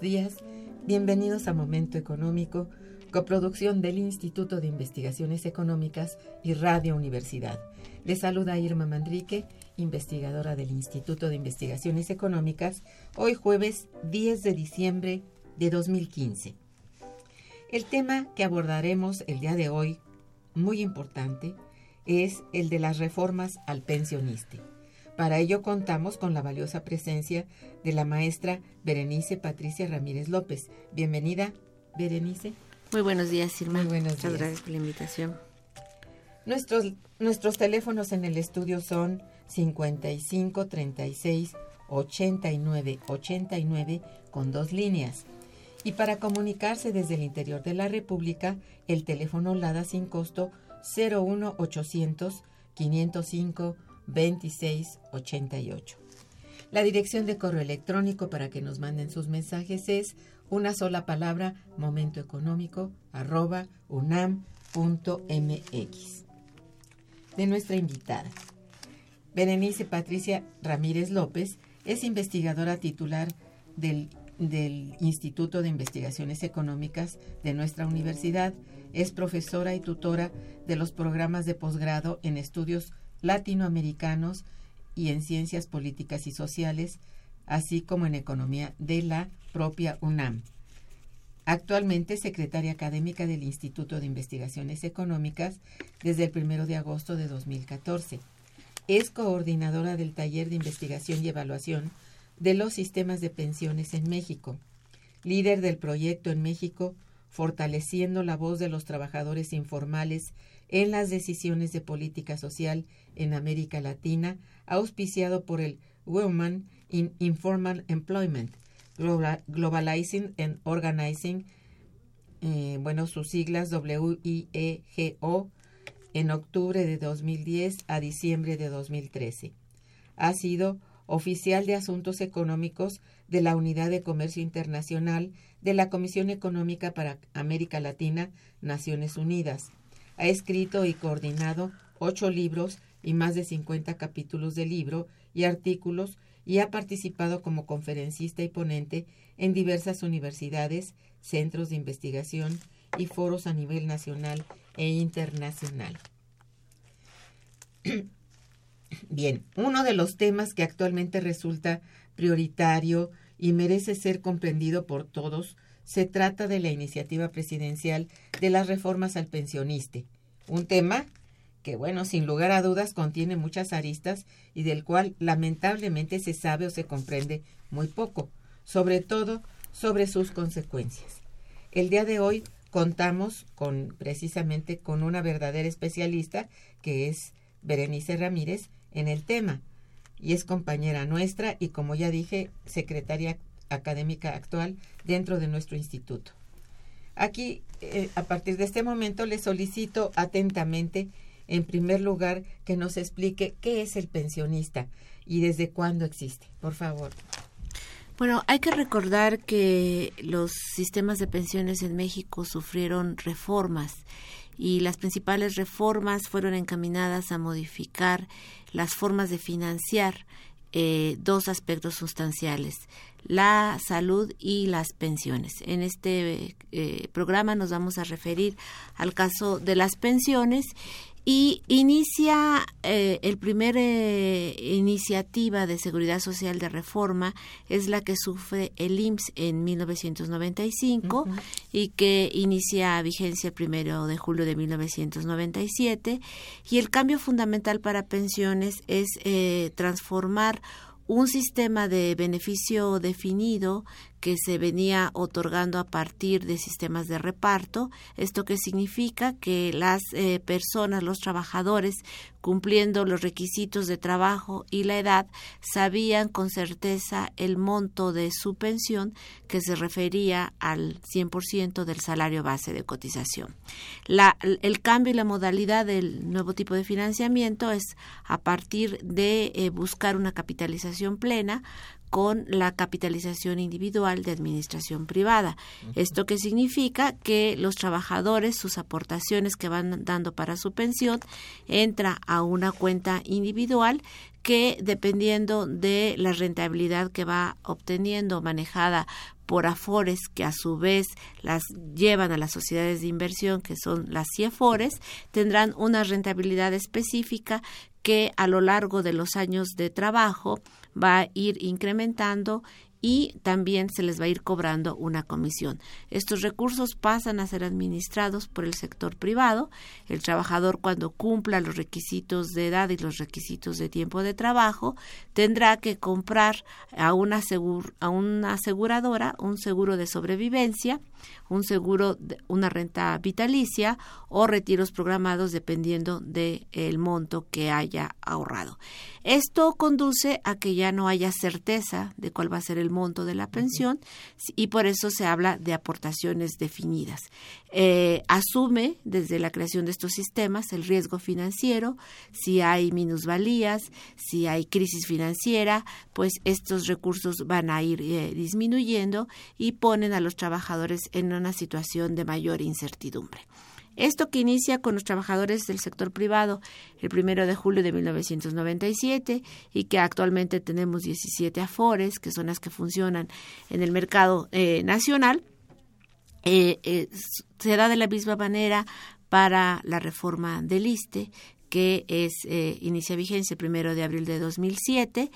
Días, bienvenidos a Momento Económico, coproducción del Instituto de Investigaciones Económicas y Radio Universidad. Les saluda Irma Mandrique, investigadora del Instituto de Investigaciones Económicas, hoy jueves 10 de diciembre de 2015. El tema que abordaremos el día de hoy, muy importante, es el de las reformas al pensionista. Para ello contamos con la valiosa presencia de la maestra Berenice Patricia Ramírez López. Bienvenida, Berenice. Muy buenos días, Irma. Muy buenos Muchas días. gracias por la invitación. Nuestros, nuestros teléfonos en el estudio son 55 36 89 89 con dos líneas. Y para comunicarse desde el interior de la República, el teléfono LADA sin costo 01 800 505 26 88. La dirección de correo electrónico para que nos manden sus mensajes es una sola palabra momentoeconómico arroba unam.mx. De nuestra invitada. Berenice Patricia Ramírez López es investigadora titular del, del Instituto de Investigaciones Económicas de nuestra universidad. Es profesora y tutora de los programas de posgrado en estudios latinoamericanos y en ciencias políticas y sociales, así como en economía de la propia UNAM. Actualmente secretaria académica del Instituto de Investigaciones Económicas desde el 1 de agosto de 2014. Es coordinadora del taller de investigación y evaluación de los sistemas de pensiones en México, líder del proyecto en México Fortaleciendo la voz de los trabajadores informales en las decisiones de política social en América Latina, auspiciado por el Women in Informal Employment, Global- Globalizing and Organizing, eh, bueno, sus siglas WIEGO, en octubre de 2010 a diciembre de 2013. Ha sido oficial de Asuntos Económicos de la Unidad de Comercio Internacional de la Comisión Económica para América Latina, Naciones Unidas. Ha escrito y coordinado ocho libros y más de 50 capítulos de libro y artículos y ha participado como conferencista y ponente en diversas universidades, centros de investigación y foros a nivel nacional e internacional. Bien, uno de los temas que actualmente resulta prioritario y merece ser comprendido por todos, se trata de la iniciativa presidencial de las reformas al pensioniste, un tema que, bueno, sin lugar a dudas contiene muchas aristas y del cual lamentablemente se sabe o se comprende muy poco, sobre todo sobre sus consecuencias. El día de hoy contamos con precisamente con una verdadera especialista que es Berenice Ramírez en el tema y es compañera nuestra y como ya dije, secretaria académica actual dentro de nuestro instituto. Aquí, eh, a partir de este momento, le solicito atentamente en primer lugar, que nos explique qué es el pensionista y desde cuándo existe. Por favor. Bueno, hay que recordar que los sistemas de pensiones en México sufrieron reformas y las principales reformas fueron encaminadas a modificar las formas de financiar eh, dos aspectos sustanciales, la salud y las pensiones. En este eh, programa nos vamos a referir al caso de las pensiones y inicia eh, el primer eh, iniciativa de seguridad social de reforma es la que sufre el IMSS en 1995 y que inicia vigencia el primero de julio de 1997 y el cambio fundamental para pensiones es eh, transformar un sistema de beneficio definido que se venía otorgando a partir de sistemas de reparto. Esto que significa que las eh, personas, los trabajadores, cumpliendo los requisitos de trabajo y la edad, sabían con certeza el monto de su pensión que se refería al 100% del salario base de cotización. La, el cambio y la modalidad del nuevo tipo de financiamiento es a partir de eh, buscar una capitalización plena con la capitalización individual de administración privada. ¿Esto qué significa? Que los trabajadores, sus aportaciones que van dando para su pensión, entra a una cuenta individual que dependiendo de la rentabilidad que va obteniendo manejada por Afores, que a su vez las llevan a las sociedades de inversión, que son las CIEFORES, tendrán una rentabilidad específica que a lo largo de los años de trabajo va a ir incrementando y también se les va a ir cobrando una comisión. Estos recursos pasan a ser administrados por el sector privado. El trabajador cuando cumpla los requisitos de edad y los requisitos de tiempo de trabajo tendrá que comprar a una, a una aseguradora un seguro de sobrevivencia un seguro, una renta vitalicia o retiros programados dependiendo del el monto que haya ahorrado. Esto conduce a que ya no haya certeza de cuál va a ser el monto de la pensión y por eso se habla de aportaciones definidas. Eh, asume desde la creación de estos sistemas el riesgo financiero, si hay minusvalías, si hay crisis financiera, pues estos recursos van a ir eh, disminuyendo y ponen a los trabajadores en una situación de mayor incertidumbre. Esto que inicia con los trabajadores del sector privado el primero de julio de 1997 y que actualmente tenemos 17 afores, que son las que funcionan en el mercado eh, nacional, eh, eh, se da de la misma manera para la reforma del ISTE, que es inicia vigencia el primero de abril de 2007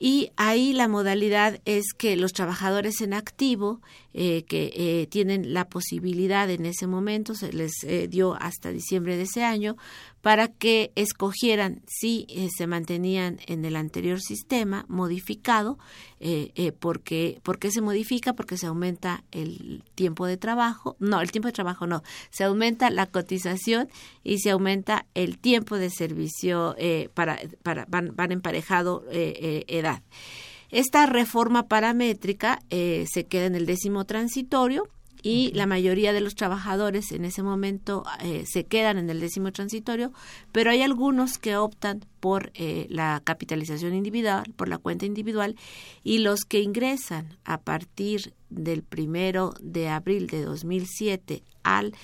y ahí la modalidad es que los trabajadores en activo eh, que eh, tienen la posibilidad en ese momento, se les eh, dio hasta diciembre de ese año, para que escogieran si se mantenían en el anterior sistema modificado, porque, ¿por qué se modifica? Porque se aumenta el tiempo de trabajo, no, el tiempo de trabajo no, se aumenta la cotización y se aumenta el tiempo de servicio para, para van, van emparejado edad. Esta reforma paramétrica eh, se queda en el décimo transitorio y la mayoría de los trabajadores en ese momento eh, se quedan en el décimo transitorio, pero hay algunos que optan por eh, la capitalización individual, por la cuenta individual, y los que ingresan a partir del primero de abril de 2007 al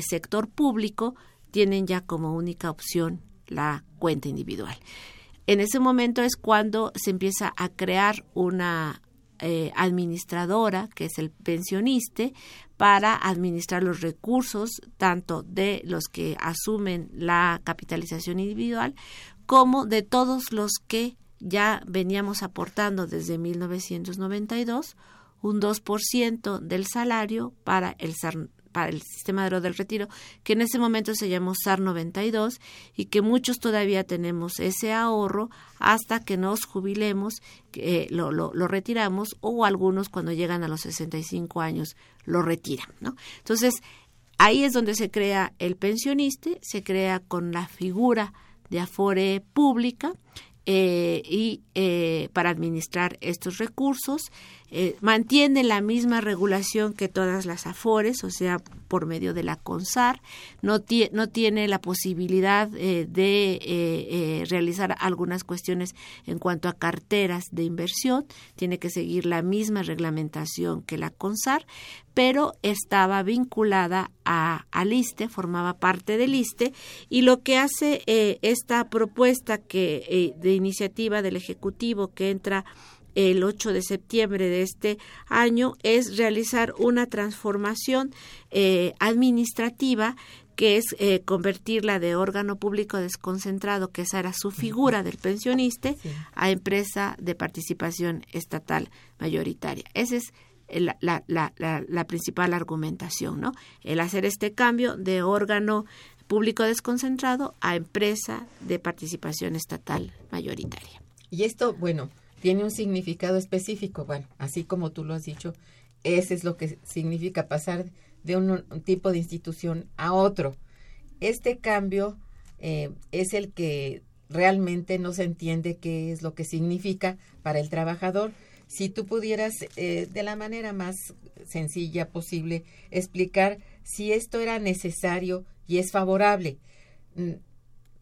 sector público tienen ya como única opción la cuenta individual. En ese momento es cuando se empieza a crear una eh, administradora, que es el pensionista, para administrar los recursos tanto de los que asumen la capitalización individual como de todos los que ya veníamos aportando desde 1992 un 2% del salario para el para el sistema de del retiro, que en ese momento se llamó SAR 92 y que muchos todavía tenemos ese ahorro hasta que nos jubilemos, lo, lo, lo, retiramos o algunos cuando llegan a los 65 años lo retiran. ¿no? Entonces, ahí es donde se crea el pensionista, se crea con la figura de Afore pública eh, y eh, para administrar estos recursos eh, mantiene la misma regulación que todas las afores, o sea, por medio de la CONSAR, no, no tiene la posibilidad eh, de eh, realizar algunas cuestiones en cuanto a carteras de inversión, tiene que seguir la misma reglamentación que la CONSAR, pero estaba vinculada a, al ISTE, formaba parte del ISTE, y lo que hace esta propuesta que de iniciativa del Ejecutivo que entra el 8 de septiembre de este año es realizar una transformación eh, administrativa que es eh, convertirla de órgano público desconcentrado, que esa era su figura del pensionista, a empresa de participación estatal mayoritaria. Esa es la, la, la, la, principal argumentación, ¿no? El hacer este cambio de órgano público desconcentrado a empresa de participación estatal mayoritaria. Y esto, bueno, tiene un significado específico. Bueno, así como tú lo has dicho, ese es lo que significa pasar de un, tipo de institución a otro. Este cambio eh, es el que realmente no se entiende qué es lo que significa para el trabajador. Si tú pudieras, eh, de la manera más sencilla posible, explicar si esto era necesario y es favorable. Mm,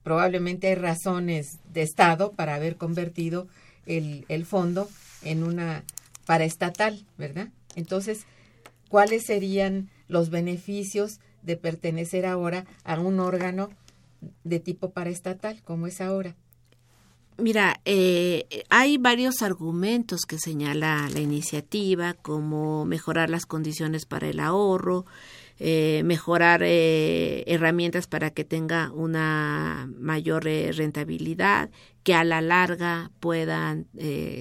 probablemente hay razones de Estado para haber convertido el, fondo en una paraestatal, ¿verdad? Entonces, ¿cuáles serían los beneficios de pertenecer ahora a un órgano de tipo paraestatal como es ahora? Mira, eh, hay varios argumentos que señala la iniciativa, como mejorar las condiciones para el ahorro, eh, mejorar eh, herramientas para que tenga una mayor eh, rentabilidad, que a la larga puedan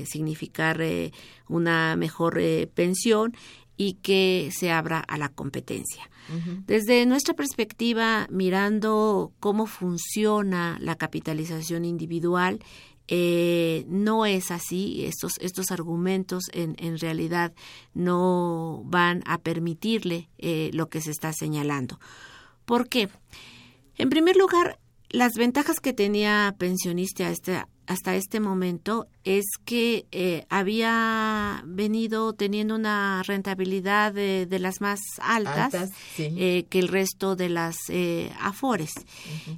significar una mejor pensión y que se abra a la competencia. Desde nuestra perspectiva, mirando cómo funciona la capitalización individual, eh, no es así, estos, estos argumentos en, en realidad no van a permitirle eh, lo que se está señalando. ¿Por qué? En primer lugar, las ventajas que tenía pensionista este, hasta este momento es que eh, había venido teniendo una rentabilidad de, las más altas, eh, que el resto de las eh, afores.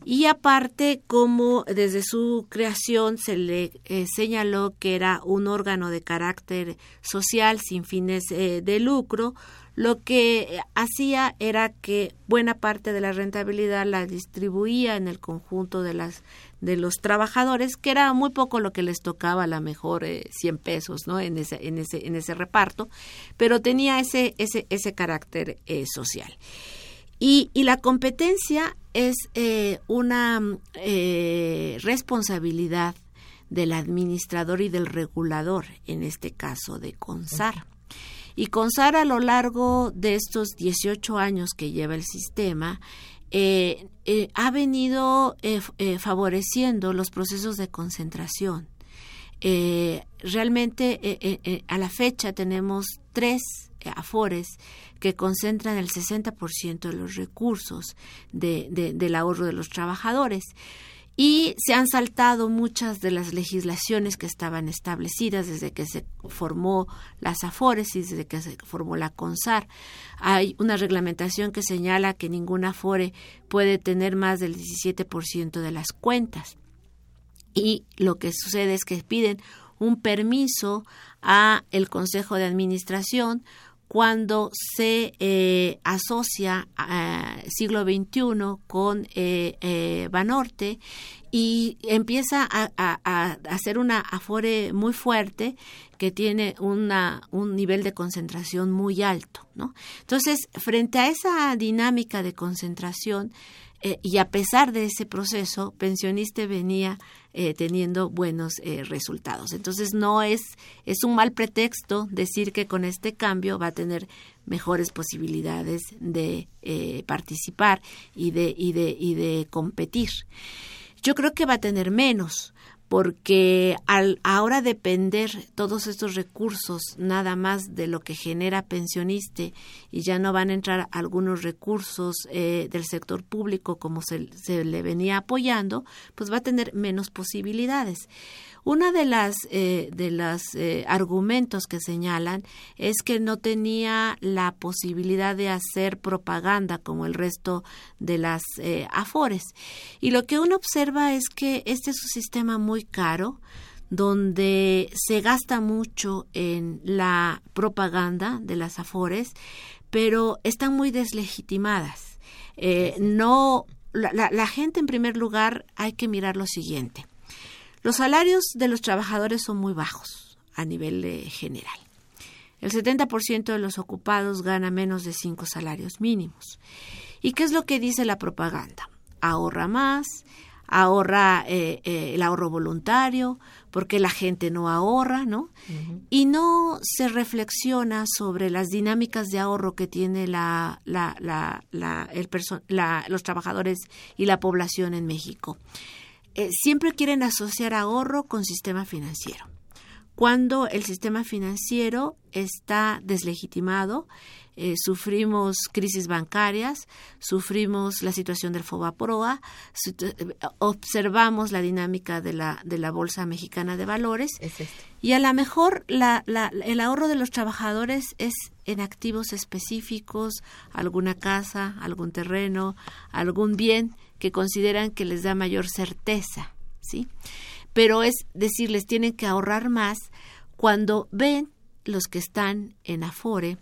Y aparte, como desde su creación se le señaló que era un órgano de carácter social sin fines de lucro, lo que hacía era que buena parte de la rentabilidad la distribuía en el conjunto de las de los trabajadores, que era muy poco lo que les tocaba, a lo mejor eh, 100 pesos, ¿no? En ese, en ese, en ese reparto, pero tenía ese, ese, ese carácter eh, social. Y, y, la competencia es eh, una eh, responsabilidad del administrador y del regulador, en este caso de CONSAR. Y CONSAR a lo largo de estos 18 años que lleva el sistema, eh, eh, ha venido eh, favoreciendo los procesos de concentración. realmente a la fecha tenemos tres afores que concentran el 60% de los recursos del ahorro de los trabajadores y se han saltado muchas de las legislaciones que estaban establecidas desde que se formó las AFORES y desde que se formó la CONSAR. Hay una reglamentación que señala que ninguna AFORE puede tener más del 17% de las cuentas. Y lo que sucede es que piden un permiso a el Consejo de Administración cuando se eh, asocia a siglo XXI con eh, eh, Banorte y empieza a, hacer una afore muy fuerte que tiene una, un nivel de concentración muy alto. ¿no? Entonces, frente a esa dinámica de concentración, eh, y a pesar de ese proceso, pensionista venía eh, teniendo buenos eh, resultados. Entonces no es, es un mal pretexto decir que con este cambio va a tener mejores posibilidades de participar y de, y, de, y de competir. Yo creo que va a tener menos, porque al ahora depender todos estos recursos nada más de lo que genera pensionista y ya no van a entrar algunos recursos eh, del sector público como se, se, le venía apoyando, pues va a tener menos posibilidades. Una de las eh, de los eh, argumentos que señalan es que no tenía la posibilidad de hacer propaganda como el resto de las eh, afores. Y lo que uno observa es que este es un sistema muy caro donde se gasta mucho en la propaganda de las afores, pero están muy deslegitimadas. no la, la gente en primer lugar hay que mirar lo siguiente los salarios de los trabajadores son muy bajos a nivel eh, general. El 70% de los ocupados gana menos de cinco salarios mínimos. ¿Y qué es lo que dice la propaganda? Ahorra más, ahorra eh, eh, el ahorro voluntario, porque la gente no ahorra, ¿no? Y no se reflexiona sobre las dinámicas de ahorro que tiene la, la, la, el los trabajadores y la población en México. Eh, siempre quieren asociar ahorro con sistema financiero. Cuando el sistema financiero está deslegitimado, eh, sufrimos crisis bancarias, sufrimos la situación del FOBAPROA, eh, observamos la dinámica de la, de la Bolsa Mexicana de Valores y a lo mejor la, el ahorro de los trabajadores es en activos específicos, alguna casa, algún terreno, algún bien que consideran que les da mayor certeza, ¿sí? Pero es decirles tienen que ahorrar más cuando ven los que están en Afore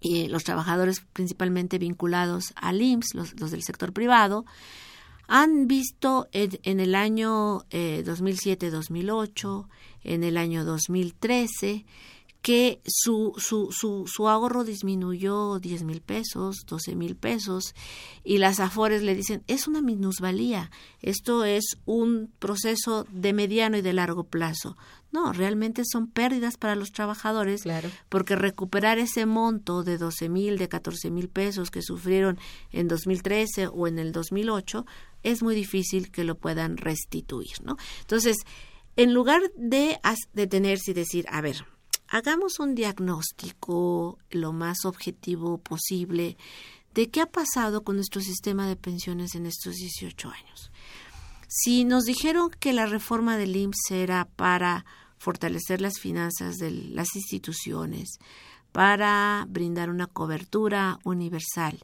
y los trabajadores principalmente vinculados al IMSS, los, del sector privado, han visto en, el año 2007-2008, eh, en el año 2013, que su, su, su, su ahorro disminuyó 10 mil pesos, 12 mil pesos, y las AFORES le dicen, es una minusvalía, esto es un proceso de mediano y de largo plazo. No, realmente son pérdidas para los trabajadores, porque recuperar ese monto de 12 mil, de 14 mil pesos que sufrieron en 2013 o en el 2008, es muy difícil que lo puedan restituir, ¿no? Entonces, en lugar de detenerse y decir, a ver, hagamos un diagnóstico lo más objetivo posible de qué ha pasado con nuestro sistema de pensiones en estos 18 años. Si nos dijeron que la reforma del IMSS era para fortalecer las finanzas de las instituciones, para brindar una cobertura universal,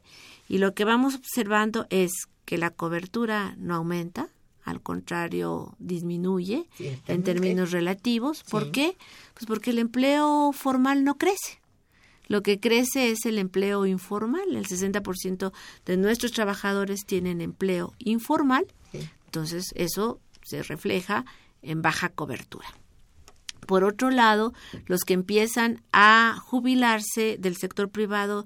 y lo que vamos observando es que la cobertura no aumenta, al contrario, disminuye en términos relativos. ¿Por qué? Pues porque el empleo formal no crece. Lo que crece es el empleo informal. El 60% de nuestros trabajadores tienen empleo informal. Entonces, eso se refleja en baja cobertura. Por otro lado, los que empiezan a jubilarse del sector privado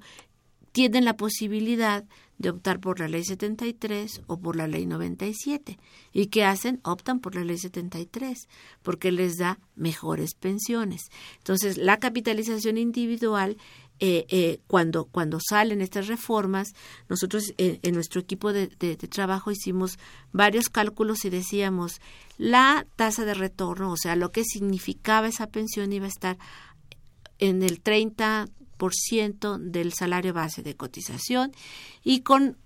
tienen la posibilidad de optar por la ley 73 o por la ley 97. ¿Y qué hacen? Optan por la ley 73 porque les da mejores pensiones. Entonces, la capitalización individual eh, eh, cuando, cuando salen estas reformas, nosotros eh, en nuestro equipo de, de, trabajo hicimos varios cálculos y decíamos la tasa de retorno, o sea, lo que significaba esa pensión iba a estar en el 30, del salario base de cotización y con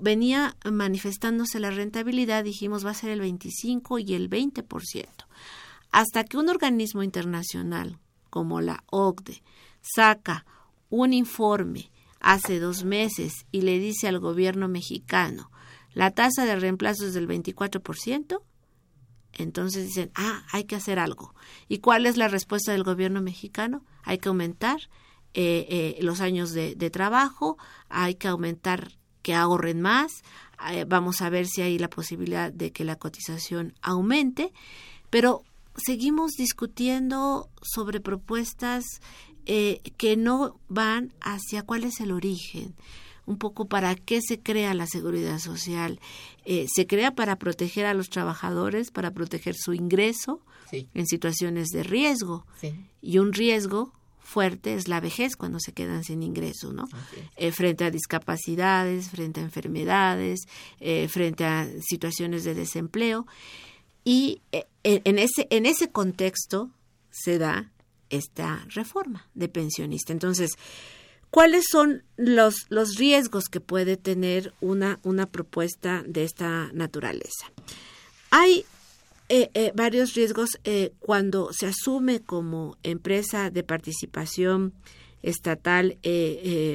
venía manifestándose la rentabilidad, dijimos va a ser el 25 y el 20%. Hasta que un organismo internacional como la OCDE saca un informe hace dos meses y le dice al gobierno mexicano la tasa de reemplazo es del 24%, entonces dicen, ah, hay que hacer algo. ¿Y cuál es la respuesta del gobierno mexicano? Hay que aumentar eh, eh, los años de, trabajo, hay que aumentar que ahorren más, eh, vamos a ver si hay la posibilidad de que la cotización aumente, pero seguimos discutiendo sobre propuestas que no van hacia cuál es el origen. un poco para qué se crea la seguridad social. Eh, se crea para proteger a los trabajadores, para proteger su ingreso en situaciones de riesgo. Y un riesgo fuerte es la vejez cuando se quedan sin ingreso, ¿no? Eh, frente a discapacidades, frente a enfermedades, eh, frente a situaciones de desempleo. Y en, ese, en ese contexto se da esta reforma de pensionista. Entonces, ¿cuáles son los, los riesgos que puede tener una, una propuesta de esta naturaleza? Hay eh, eh, varios riesgos eh, cuando se asume como empresa de participación estatal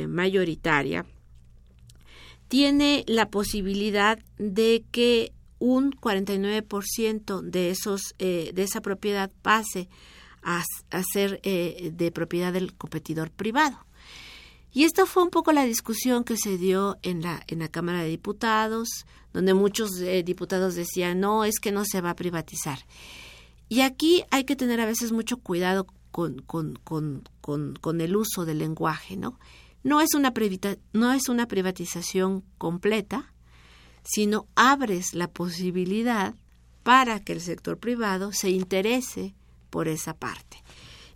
mayoritaria. Tiene la posibilidad de que un 49% de esos de esa propiedad pase a, ser eh, de propiedad del competidor privado. Y esta fue un poco la discusión que se dio en la, en la Cámara de Diputados, donde muchos eh, diputados decían, no, es que no se va a privatizar. Y aquí hay que tener a veces mucho cuidado con, con, con, con el uso del lenguaje, ¿no? No es, una no es una privatización completa, sino abres la posibilidad para que el sector privado se interese por esa parte.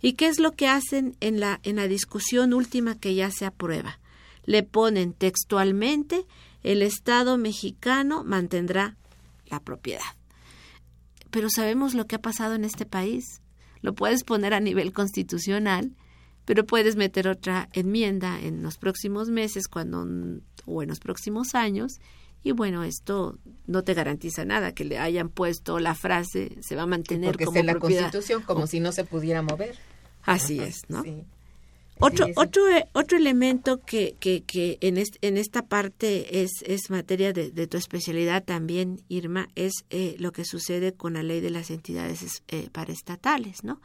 ¿Y qué es lo que hacen en la, en la discusión última que ya se aprueba? Le ponen textualmente el Estado mexicano mantendrá la propiedad. Pero sabemos lo que ha pasado en este país. Lo puedes poner a nivel constitucional, pero puedes meter otra enmienda en los próximos meses cuando, o en los próximos años y bueno, esto no te garantiza nada que le hayan puesto la frase se va a mantener Porque como es la Constitución como si no se pudiera mover. Así es, ¿no? Otro, otro, otro elemento que, que, que en, en esta parte es, es materia de, tu especialidad también, Irma, es eh, lo que sucede con la ley de las entidades eh, paraestatales, ¿no?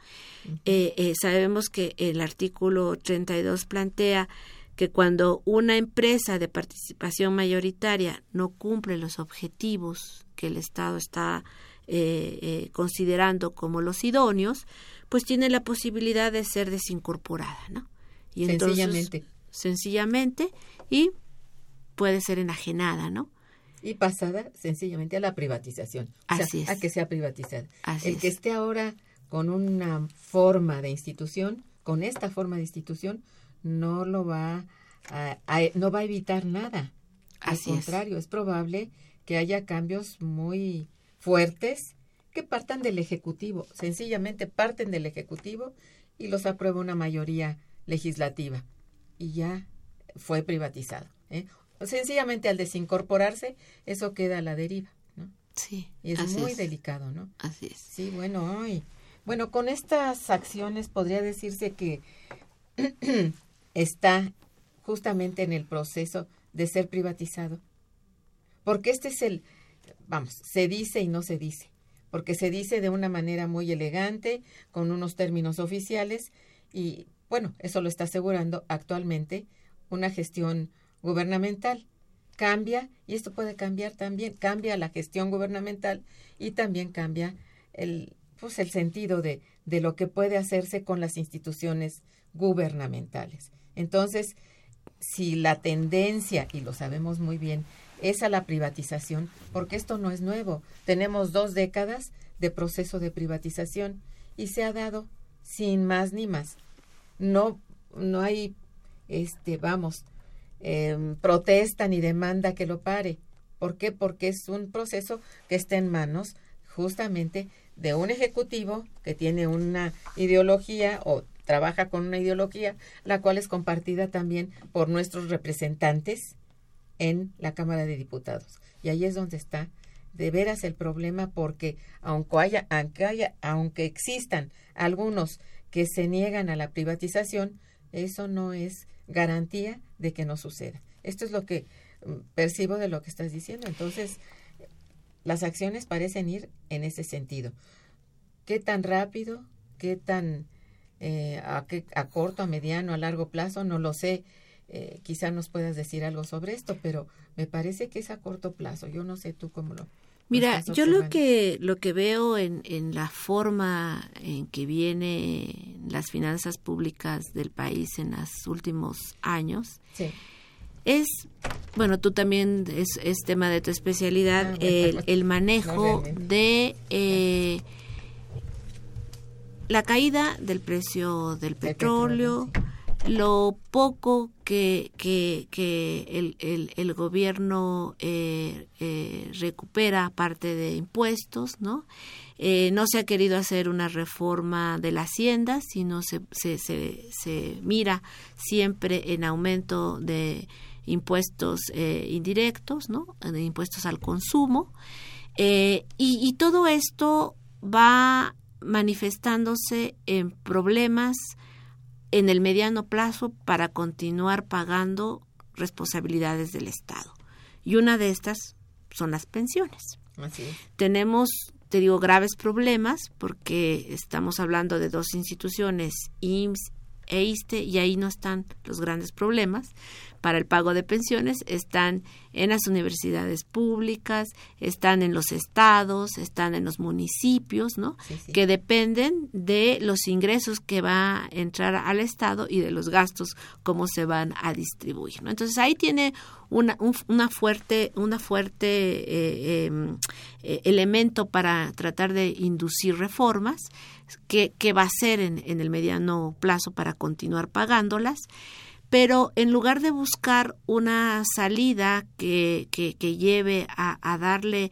Eh, eh, sabemos que el artículo 32 plantea que cuando una empresa de participación mayoritaria no cumple los objetivos que el Estado está eh, considerando como los idóneos, pues tiene la posibilidad de ser desincorporada, ¿no? Y sencillamente. sencillamente, y puede ser enajenada, ¿no? Y pasada sencillamente a la privatización. Así es. A que sea privatizada. el que esté ahora con una forma de institución, con esta forma de institución, no lo va a, no va a evitar nada. Al contrario, es. probable que haya cambios muy fuertes que partan del Ejecutivo, sencillamente parten del Ejecutivo y los aprueba una mayoría legislativa y ya fue privatizado. ¿eh? Sencillamente al desincorporarse, eso queda a la deriva. ¿no? Sí. Y es muy delicado, ¿no? Así es. Sí, bueno, bueno, con estas acciones podría decirse que está justamente en el proceso de ser privatizado. Porque este es el, vamos, se dice y no se dice, porque se dice de una manera muy elegante, con unos términos oficiales, y bueno, eso lo está asegurando actualmente una gestión gubernamental. Cambia, y esto puede cambiar también, cambia la gestión gubernamental y también cambia el, pues el sentido de, de lo que puede hacerse con las instituciones gubernamentales. Entonces, si la tendencia, y lo sabemos muy bien, es a la privatización, porque esto no es nuevo. Tenemos dos décadas de proceso de privatización y se ha dado sin más ni más. No, no hay, este, vamos, em, protesta ni demanda que lo pare. ¿Por qué? Porque es un proceso que está en manos justamente de un ejecutivo que tiene una ideología o trabaja con una ideología, la cual es compartida también por nuestros representantes en la Cámara de Diputados. Y ahí es donde está de veras el problema porque aunque haya, aunque haya, aunque existan algunos que se niegan a la privatización, eso no es garantía de que no suceda. Esto es lo que mm, percibo de lo que estás diciendo. Entonces, las acciones parecen ir en ese sentido. ¿Qué tan rápido? ¿Qué tan eh, a, a corto, a mediano, a largo plazo, no lo sé. Eh, quizá nos puedas decir algo sobre esto, pero me parece que es a corto plazo. Yo no sé tú cómo lo. Mira, yo lo que lo que veo en, en la forma en que viene las finanzas públicas del país en los últimos años es, bueno, tú también es, es tema de tu especialidad, Ah, bueno, el, el manejo de eh, la caída del precio del petróleo, petróleo, lo poco que, que, el, el, gobierno eh, eh, recupera aparte de impuestos, ¿no? Eh, no se ha querido hacer una reforma de la hacienda, sino se, se, se, se mira siempre en aumento de impuestos indirectos, ¿no? De impuestos al consumo. Y, y todo esto va manifestándose en problemas en el mediano plazo para continuar pagando responsabilidades del Estado. Y una de estas son las pensiones. Así es. Tenemos, te digo, graves problemas porque estamos hablando de dos instituciones, IMSS e ISTE, y ahí no están los grandes problemas. Para el pago de pensiones están en las universidades públicas, están en los estados, están en los municipios, ¿no? Sí, sí. Que dependen de los ingresos que va a entrar al Estado y de los gastos, cómo se van a distribuir, ¿no? Entonces ahí tiene una, un- una fuerte, una fuerte eh, em, eh, elemento para tratar de inducir reformas que, que va a ser en, en el mediano plazo para continuar pagándolas pero en lugar de buscar una salida que, que, que lleve a, a darle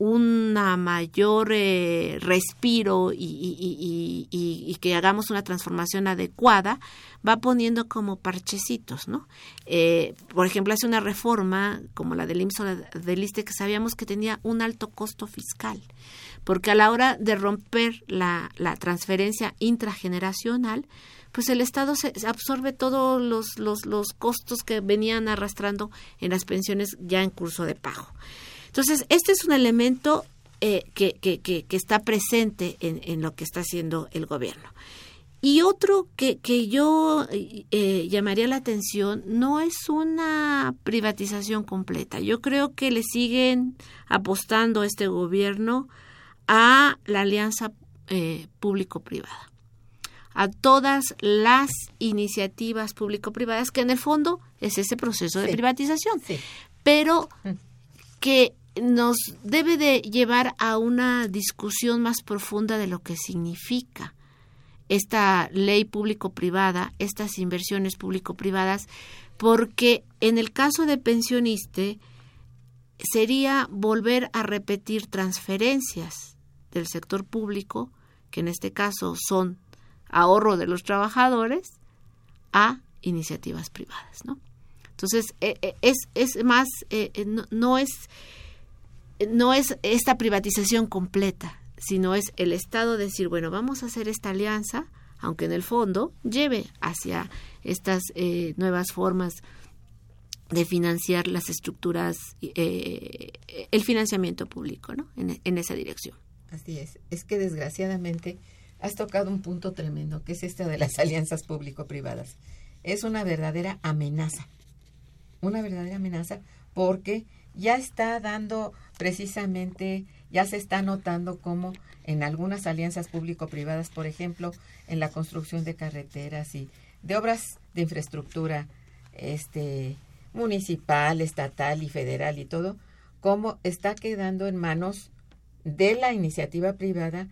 una mayor eh, respiro y, y- y- que hagamos una transformación adecuada, va poniendo como parchecitos, ¿no? Eh, por ejemplo, hace una reforma como la del IMSS o la del que sabíamos que tenía un alto costo fiscal, porque a la hora de romper la, la transferencia intrageneracional, pues el Estado se absorbe todos los, los, los costos que venían arrastrando en las pensiones ya en curso de pago. Entonces, este es un elemento eh, que, que, que, está presente en, en lo que está haciendo el gobierno. Y otro que, que yo eh, llamaría la atención no es una privatización completa. Yo creo que le siguen apostando este gobierno a la alianza eh, público-privada, a todas las iniciativas público-privadas, que en el fondo es ese proceso de privatización, Sí. pero Mm. que nos debe de llevar a una discusión más profunda de lo que significa esta ley público-privada, estas inversiones público-privadas, porque en el caso de pensioniste sería volver a repetir transferencias del sector público, que en este caso son ahorro de los trabajadores, a iniciativas privadas, ¿no? Entonces, eh, eh, es, es más, eh, no, no es no es esta privatización completa, sino es el Estado decir, bueno, vamos a hacer esta alianza, aunque en el fondo lleve hacia estas nuevas formas de financiar las estructuras, el financiamiento público, ¿no? En, en esa dirección. Así es. Es que desgraciadamente has tocado un punto tremendo, que es este de las alianzas público-privadas. Es una verdadera amenaza. Una verdadera amenaza porque ya está dando precisamente, ya se está notando como en algunas alianzas público-privadas, por ejemplo, en la construcción de carreteras y de obras de infraestructura este municipal, estatal y federal y todo, cómo está quedando en manos de la iniciativa privada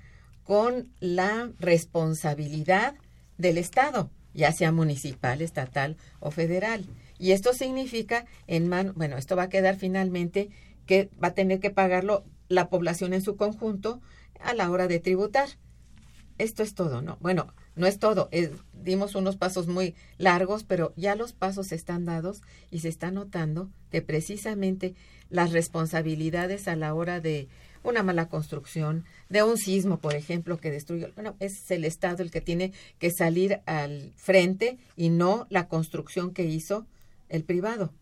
con la responsabilidad del Estado, ya sea municipal, estatal o federal. Y esto significa en mano, bueno, esto va a quedar finalmente que va a tener que pagarlo la población en su conjunto a la hora de tributar. Esto es todo, ¿no? Bueno, no es todo. dimos unos pasos muy largos, pero ya los pasos están dados y se está notando que precisamente las responsabilidades a la hora de una mala construcción, de un sismo, por ejemplo, que destruyó, bueno, es el Estado el que tiene que salir al frente y no la construcción que hizo el privado,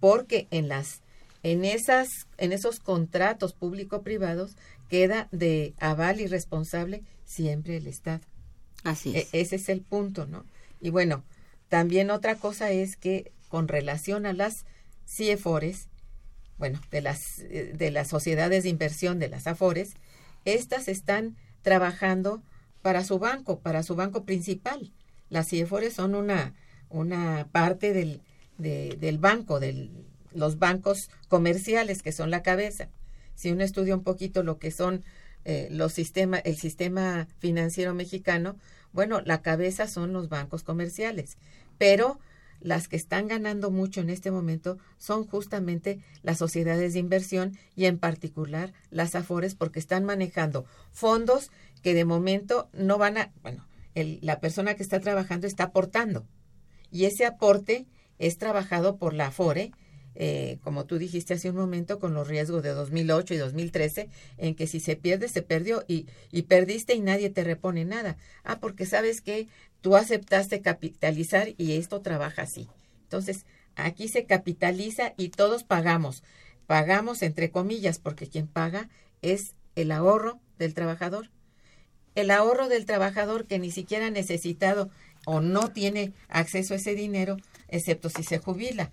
porque en las en esas en esos contratos público-privados queda de aval y responsable siempre el Estado. Así E- es. ese es el punto, ¿no? Y bueno, también otra cosa es que con relación a las CIEFORES, bueno, de las, eh, de las sociedades de inversión de las AFORES, estas están trabajando para su banco, para su banco principal. Las CIEFORES son una, una parte del, del banco, de los bancos comerciales que son la cabeza. Si uno estudia un poquito lo que son eh, los sistemas, el sistema financiero mexicano, bueno, la cabeza son los bancos comerciales, pero las que están ganando mucho en este momento son justamente las sociedades de inversión y en particular las AFORES porque están manejando fondos que de momento no van a, bueno, la persona que está trabajando está aportando. Y ese aporte es trabajado por la AFORE, eh, como tú dijiste hace un momento, con los riesgos de 2008 y 2013, en que si se pierde, se perdió y, y perdiste y nadie te repone nada. Ah, porque sabes que tú aceptaste capitalizar y esto trabaja así. Entonces, aquí se capitaliza y todos pagamos. Pagamos entre comillas, porque quien paga es el ahorro del trabajador. El ahorro del trabajador que ni siquiera ha necesitado o no tiene acceso a ese dinero, excepto si se jubila.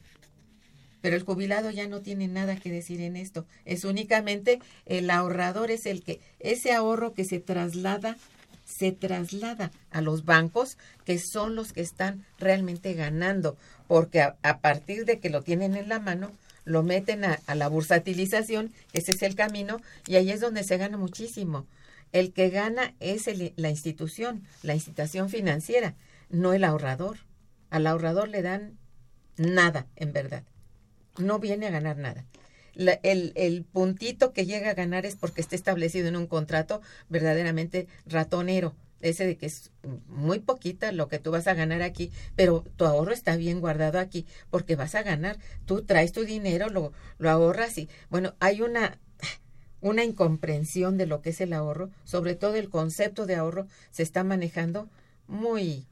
Pero el jubilado ya no tiene nada que decir en esto. Es únicamente el ahorrador, es el que, ese ahorro que se traslada, se traslada a los bancos, que son los que están realmente ganando, porque a, partir de que lo tienen en la mano, lo meten a, la bursatilización, ese es el camino, y ahí es donde se gana muchísimo. El que gana es la institución, la institución financiera no el ahorrador. Al ahorrador le dan nada, en verdad. No viene a ganar nada. el, puntito que llega a ganar es porque está establecido en un contrato verdaderamente ratonero. Ese de que es muy poquita lo que tú vas a ganar aquí, pero tu ahorro está bien guardado aquí porque vas a ganar. Tú traes tu dinero, lo, lo ahorras y, bueno, hay una, una incomprensión de lo que es el ahorro, sobre todo el concepto de ahorro se está manejando muy,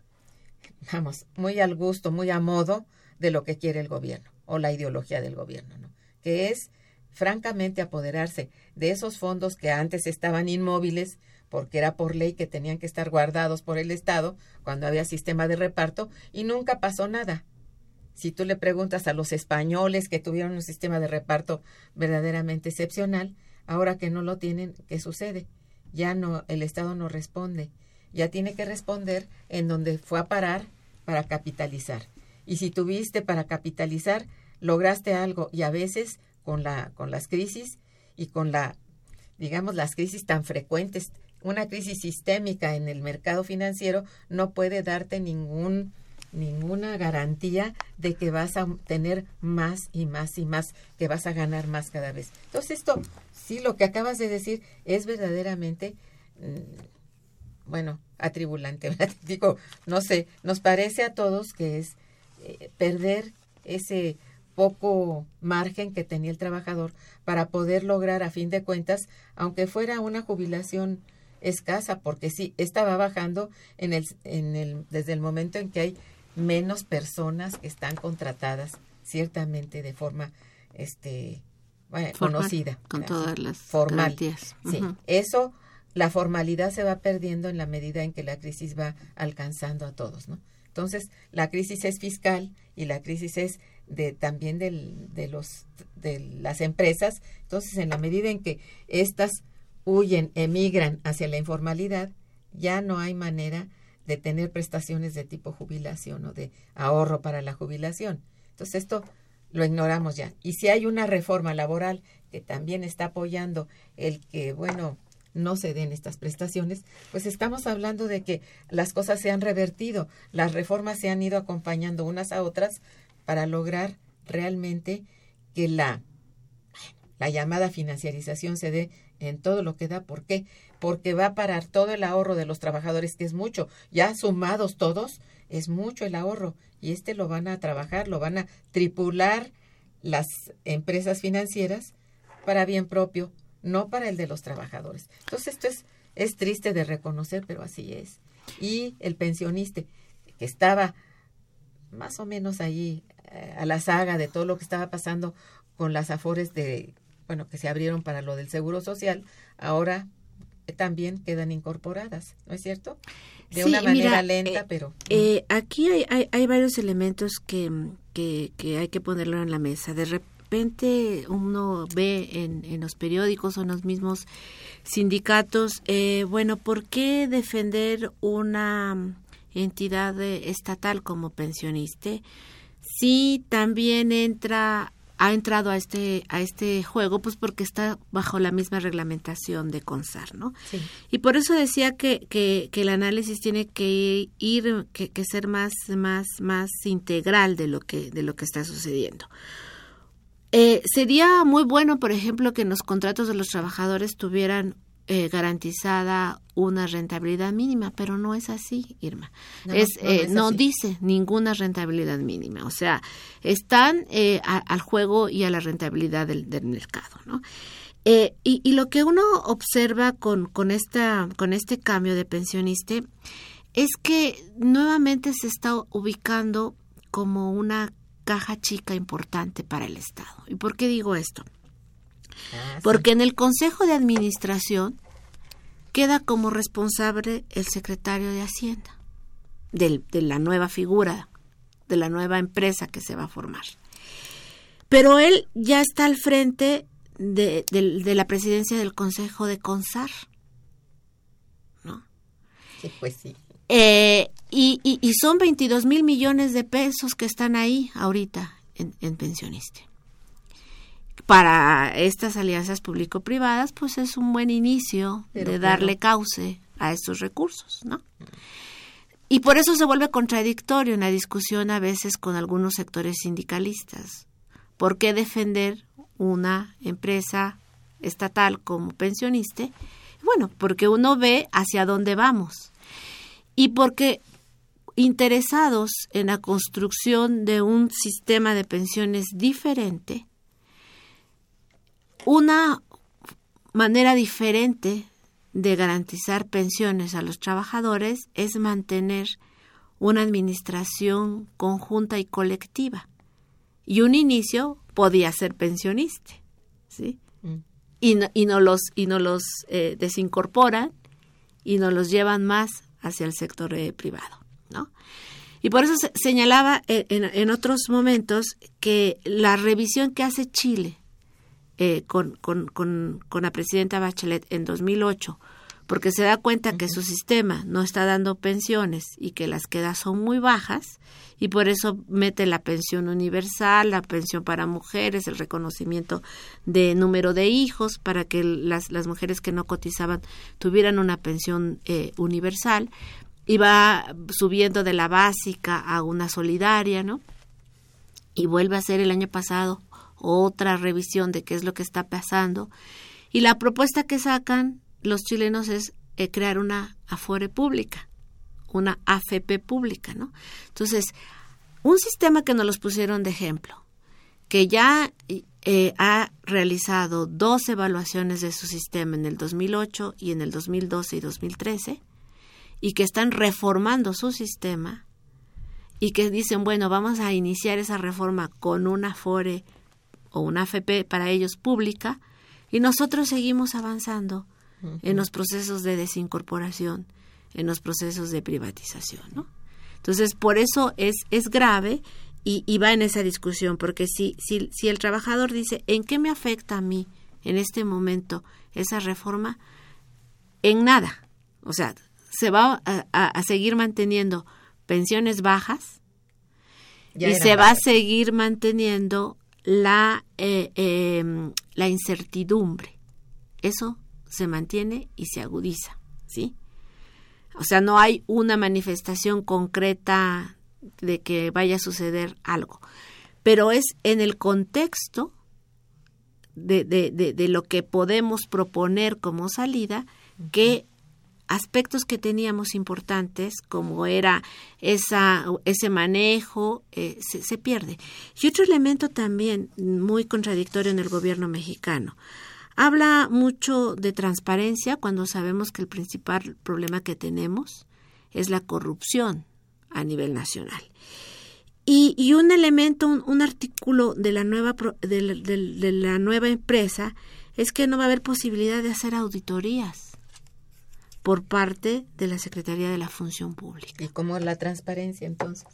vamos, muy al gusto, muy a modo de lo que quiere el gobierno o la ideología del gobierno, ¿no? Que es francamente apoderarse de esos fondos que antes estaban inmóviles porque era por ley que tenían que estar guardados por el Estado cuando había sistema de reparto y nunca pasó nada. Si tú le preguntas a los españoles que tuvieron un sistema de reparto verdaderamente excepcional, ahora que no lo tienen, ¿qué sucede? Ya no, el Estado no responde ya tiene que responder en donde fue a parar para capitalizar. Y si tuviste para capitalizar, lograste algo y a veces con la con las crisis y con la digamos las crisis tan frecuentes, una crisis sistémica en el mercado financiero no puede darte ningún ninguna garantía de que vas a tener más y más y más, que vas a ganar más cada vez. Entonces esto, sí, lo que acabas de decir es verdaderamente mm, bueno, atribulante, digo, no sé, nos parece a todos que es eh, perder ese poco margen que tenía el trabajador para poder lograr a fin de cuentas, aunque fuera una jubilación escasa, porque sí, estaba bajando en el, en el, desde el momento en que hay menos personas que están contratadas, ciertamente de forma este conocida. Con todas las formal. Sí, eso la formalidad se va perdiendo en la medida en que la crisis va alcanzando a todos, ¿no? Entonces, la crisis es fiscal y la crisis es de también del, de los de las empresas. Entonces, en la medida en que estas huyen, emigran hacia la informalidad, ya no hay manera de tener prestaciones de tipo jubilación o de ahorro para la jubilación. Entonces, esto lo ignoramos ya. Y si hay una reforma laboral que también está apoyando el que, bueno, no se den estas prestaciones, pues estamos hablando de que las cosas se han revertido, las reformas se han ido acompañando unas a otras para lograr realmente que la, la llamada financiarización se dé en todo lo que da. ¿Por qué? Porque va a parar todo el ahorro de los trabajadores, que es mucho. Ya sumados todos, es mucho el ahorro. Y este lo van a trabajar, lo van a tripular las empresas financieras para bien propio no para el de los trabajadores. Entonces esto es, es triste de reconocer, pero así es. Y el pensionista que estaba más o menos ahí eh, a la saga de todo lo que estaba pasando con las afores de, bueno, que se abrieron para lo del seguro social, ahora también quedan incorporadas, ¿no es cierto? De una manera lenta, eh, pero... Eh, aquí hay, hay, hay, varios elementos que, que, que, hay que ponerlo en la mesa. De, repente uno ve en, los periódicos o en los mismos sindicatos, eh, bueno, ¿por qué defender una entidad estatal como pensionista sí también entra ha entrado a este a este juego pues porque está bajo la misma reglamentación de CONSAR, ¿no? Y por eso decía que, que, el análisis tiene que ir que, que, ser más más más integral de lo que de lo que está sucediendo. Eh, sería muy bueno, por ejemplo, que en los contratos de los trabajadores tuvieran eh, garantizada una rentabilidad mínima, pero no es así, Irma. No, es, no, eh, dice ninguna rentabilidad mínima, o sea, están eh, al juego y a la rentabilidad del, mercado, ¿no? Y, y, lo que uno observa con, con, esta, con este cambio de pensionista es que nuevamente se está ubicando como una caja chica importante para el Estado. ¿Y por qué digo esto? Ah, Porque en el Consejo de Administración queda como responsable el secretario de Hacienda, de la nueva figura, de la nueva empresa que se va a formar. Pero él ya está al frente de, la presidencia del Consejo de CONSAR. ¿No? Sí, pues sí. Eh, y, y, son 22 mil millones de pesos que están ahí ahorita en, en pensionista para estas alianzas público-privadas, pues es un buen inicio de darle cauce a estos recursos, ¿no? Y por eso se vuelve contradictorio en la discusión a veces con algunos sectores sindicalistas. ¿Por qué defender una empresa estatal como pensionista? Bueno, porque uno ve hacia dónde vamos y porque interesados en la construcción de un sistema de pensiones diferente, una manera diferente de garantizar pensiones a los trabajadores es mantener una administración conjunta y colectiva. Y un inicio podía ser pensionista, ¿sí? Mm. Y, no, y no los, y no los eh, desincorporan y no los llevan más hacia el sector eh, privado, ¿no? Y por eso señalaba eh, en, en, otros momentos que la revisión que hace Chile eh, con, con, con, con, la presidenta Bachelet en 2008, porque se da cuenta que su sistema no está dando pensiones y que las quedas son muy bajas, y por eso mete la pensión universal, la pensión para mujeres, el reconocimiento de número de hijos para que las, las mujeres que no cotizaban tuvieran una pensión eh, universal, y va subiendo de la básica a una solidaria, ¿no? Y vuelve a ser el año pasado otra revisión de qué es lo que está pasando. Y la propuesta que sacan los chilenos es eh, crear una Afore pública, una AFP pública, ¿no? Entonces, un sistema que nos los pusieron de ejemplo, que ya eh, ha realizado dos evaluaciones de su sistema en el 2008 y en el 2012 y 2013, y que están reformando su sistema, y que dicen, bueno, vamos a iniciar esa reforma con una Afore o una AFP para ellos pública y nosotros seguimos avanzando en los procesos de desincorporación, en los procesos de privatización, ¿no? Entonces, por eso es, es grave y, y, va en esa discusión, porque si, si, si el trabajador dice, ¿en qué me afecta a mí en este momento esa reforma? En nada. O sea, se va a, a seguir manteniendo pensiones bajas y se va a seguir manteniendo la, eh, em, la incertidumbre. Eso se mantiene y se agudiza, ¿sí? O sea, no hay una manifestación concreta de que vaya a suceder algo, pero es en el contexto de, de, de, de lo que podemos proponer como salida que aspectos que teníamos importantes, como era esa, ese manejo, eh, se, pierde. Y otro elemento también muy contradictorio en el gobierno mexicano. Habla mucho de transparencia cuando sabemos que el principal problema que tenemos es la corrupción a nivel nacional. Y, un elemento, un, artículo de la, nueva, de la nueva empresa es que no va a haber posibilidad de hacer auditorías por parte de la Secretaría de la Función Pública. ¿Y cómo la transparencia entonces?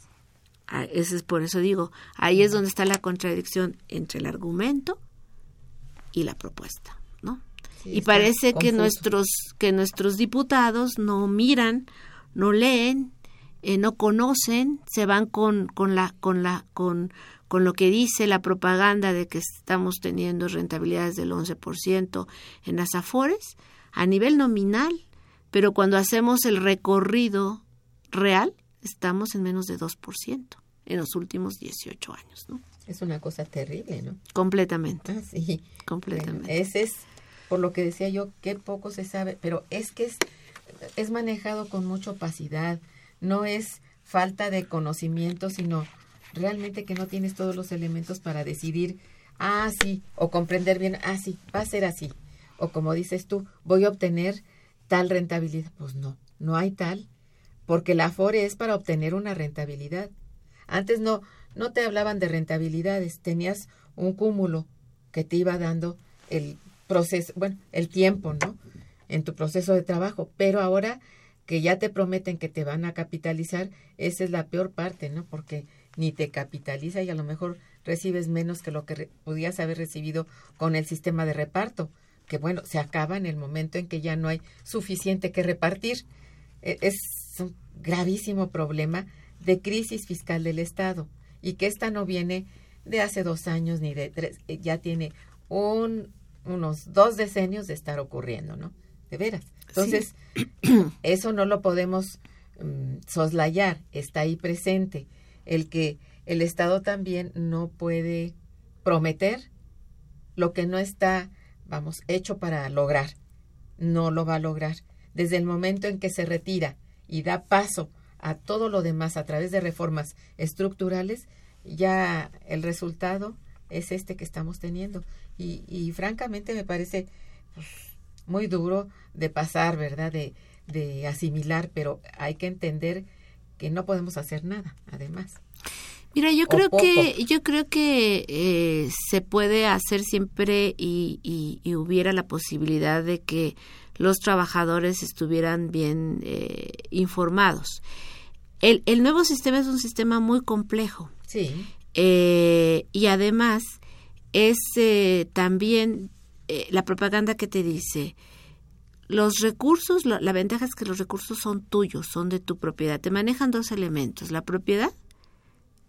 Ah, ese es por eso digo, ahí es donde está la contradicción entre el argumento y la propuesta, ¿no? y parece que nuestros que nuestros diputados no miran, no leen eh, no conocen, se van con, con la, con la, con, con lo que dice la propaganda de que estamos teniendo rentabilidades del 11% en las afores a nivel nominal, pero cuando hacemos el recorrido real estamos en menos de 2% en los últimos 18 años, ¿no? Es una cosa terrible, ¿no? Completamente. Ah, sí. Completamente. ese es, por lo que decía yo, qué poco se sabe, pero es que es, es manejado con mucha opacidad, no es falta de conocimiento, sino realmente que no tienes todos los elementos para decidir, ah, sí, o comprender bien, ah, sí, va a ser así. O como dices tú, voy a obtener tal rentabilidad. Pues no, no hay tal, porque la Afore es para obtener una rentabilidad. Antes no, no te hablaban de rentabilidades, tenías un cúmulo que te iba dando el proceso, bueno, el tiempo, ¿no? En tu proceso de trabajo, pero ahora que ya te prometen que te van a capitalizar, esa es la peor parte, ¿no? Porque ni te capitaliza y a lo mejor recibes menos que lo que podías haber recibido con el sistema de reparto, que bueno, se acaba en el momento en que ya no hay suficiente que repartir. E, es un gravísimo problema de crisis fiscal del Estado y que esta no viene de hace dos años ni de tres, eh, ya tiene un, unos dos decenios de estar ocurriendo, ¿no? De veras. Entonces, eso no lo podemos mm, soslayar, está ahí presente. El que el Estado también no puede prometer lo que no está, vamos, hecho para lograr. No lo va a lograr. Desde el momento en que se retira y da paso a todo lo demás a través de reformas estructurales, ya el resultado es este que estamos teniendo. Y, y francamente me parece pues, muy duro de pasar, ¿verdad? De, de asimilar, pero hay que entender que no podemos hacer nada, además. Mira, yo creo que yo creo que eh, se puede hacer siempre y, y, hubiera la posibilidad de que los trabajadores estuvieran bien eh, informados. El, el, nuevo sistema es un sistema muy complejo. Sí. Eh, y además es también la propaganda que te dice los recursos, la, la, ventaja es que los recursos son tuyos, son de tu propiedad. Te manejan dos elementos, la propiedad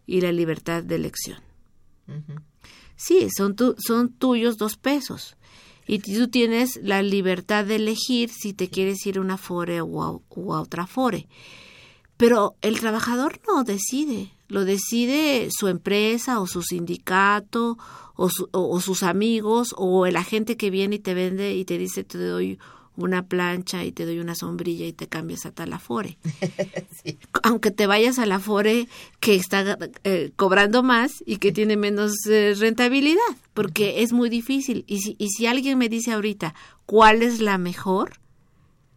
y la libertad de elección. Sí, son, tu, son tuyos dos pesos. Y tú tienes la libertad de elegir si te quieres ir a una fore o a, otra fore. Pero el trabajador no decide, lo decide su empresa o su sindicato o, o, sus amigos o el agente que viene y te vende y te dice te doy una plancha y te doy una sombrilla y te cambias a tal afore. Aunque te vayas a la afore que está eh, cobrando más y que tiene menos eh, rentabilidad, porque es muy difícil. Y si, y si alguien me dice ahorita cuál es la mejor,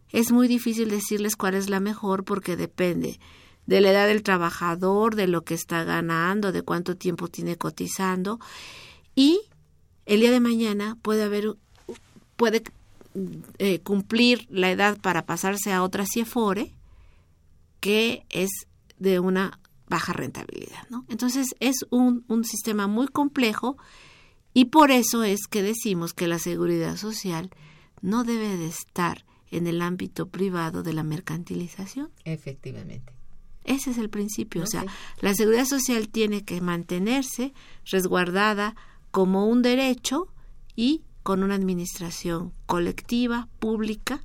es muy difícil decirles cuál es la mejor porque depende de la edad del trabajador, de lo que está ganando, de cuánto tiempo tiene cotizando y el día de mañana puede haber puede eh, cumplir la edad para pasarse a otra CIEFORE que es de una baja rentabilidad. ¿no? Entonces es un, un sistema muy complejo y por eso es que decimos que la seguridad social no debe de estar en el ámbito privado de la mercantilización. Efectivamente. Ese es el principio. O sea, la seguridad social tiene que mantenerse resguardada como un derecho y con una administración colectiva, pública,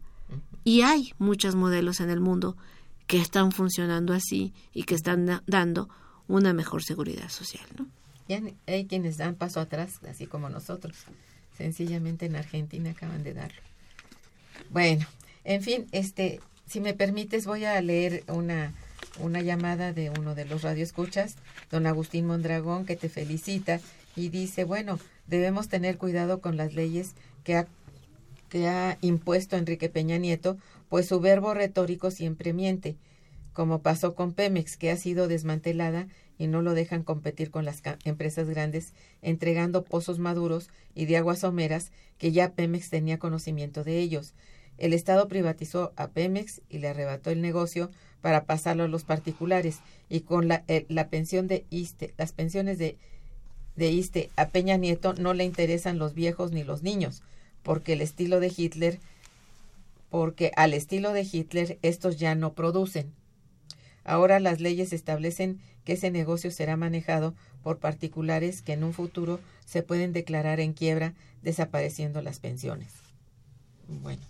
y hay muchos modelos en el mundo que están funcionando así y que están dando una mejor seguridad social. ¿no? Y hay quienes dan paso atrás, así como nosotros. Sencillamente en Argentina acaban de darlo. Bueno, en fin, este, si me permites, voy a leer una, una llamada de uno de los radioescuchas, don Agustín Mondragón, que te felicita y dice, bueno, debemos tener cuidado con las leyes que ha, que ha impuesto Enrique Peña Nieto, pues su verbo retórico siempre miente, como pasó con Pemex, que ha sido desmantelada y no lo dejan competir con las empresas grandes, entregando pozos maduros y de aguas someras que ya Pemex tenía conocimiento de ellos. El Estado privatizó a Pemex y le arrebató el negocio para pasarlo a los particulares y con la, eh, la pensión de ISTE, las pensiones de de a Peña Nieto no le interesan los viejos ni los niños, porque el estilo de Hitler, porque al estilo de Hitler estos ya no producen. Ahora las leyes establecen que ese negocio será manejado por particulares que en un futuro se pueden declarar en quiebra desapareciendo las pensiones. Bueno,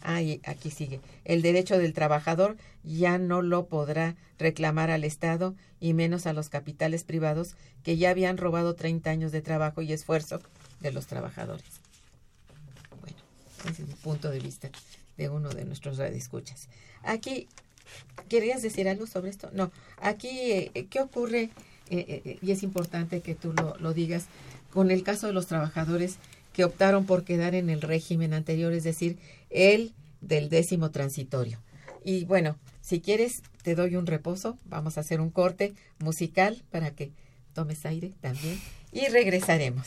ahí aquí sigue. El derecho del trabajador ya no lo podrá reclamar al Estado y menos a los capitales privados que ya habían robado 30 años de trabajo y esfuerzo de los trabajadores. Bueno, ese es el punto de vista de uno de nuestros radioescuchas. Aquí, ¿querías decir algo sobre esto? No, aquí, eh, ¿qué ocurre? Eh, eh, y es importante que tú lo digas con el caso de los trabajadores que optaron por quedar en el régimen anterior, es decir, el del décimo transitorio. Y bueno, si quieres, te doy un reposo, vamos a hacer un corte musical para que tomes aire también y regresaremos.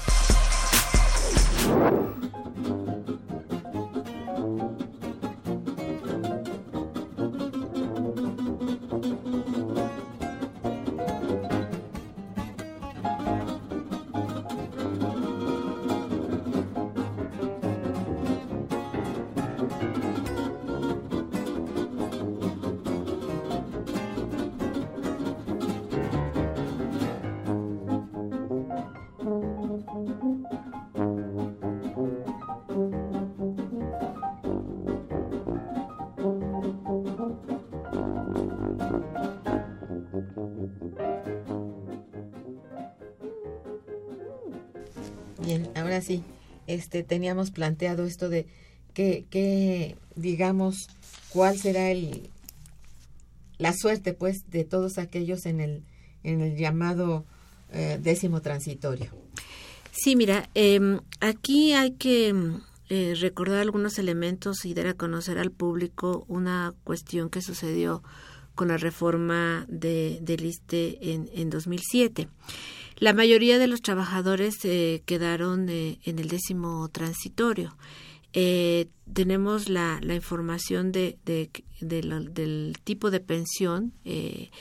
Este teníamos planteado esto de que, digamos, cuál será el la suerte, pues, de todos aquellos en el en el llamado eh, décimo transitorio. Sí, mira, eh, aquí hay que eh, recordar algunos elementos y dar a conocer al público una cuestión que sucedió con la reforma de, del ISTE en, en 2007. La mayoría de los trabajadores eh, quedaron en el décimo transitorio. Eh, tenemos la, información del tipo de pensión. Eh,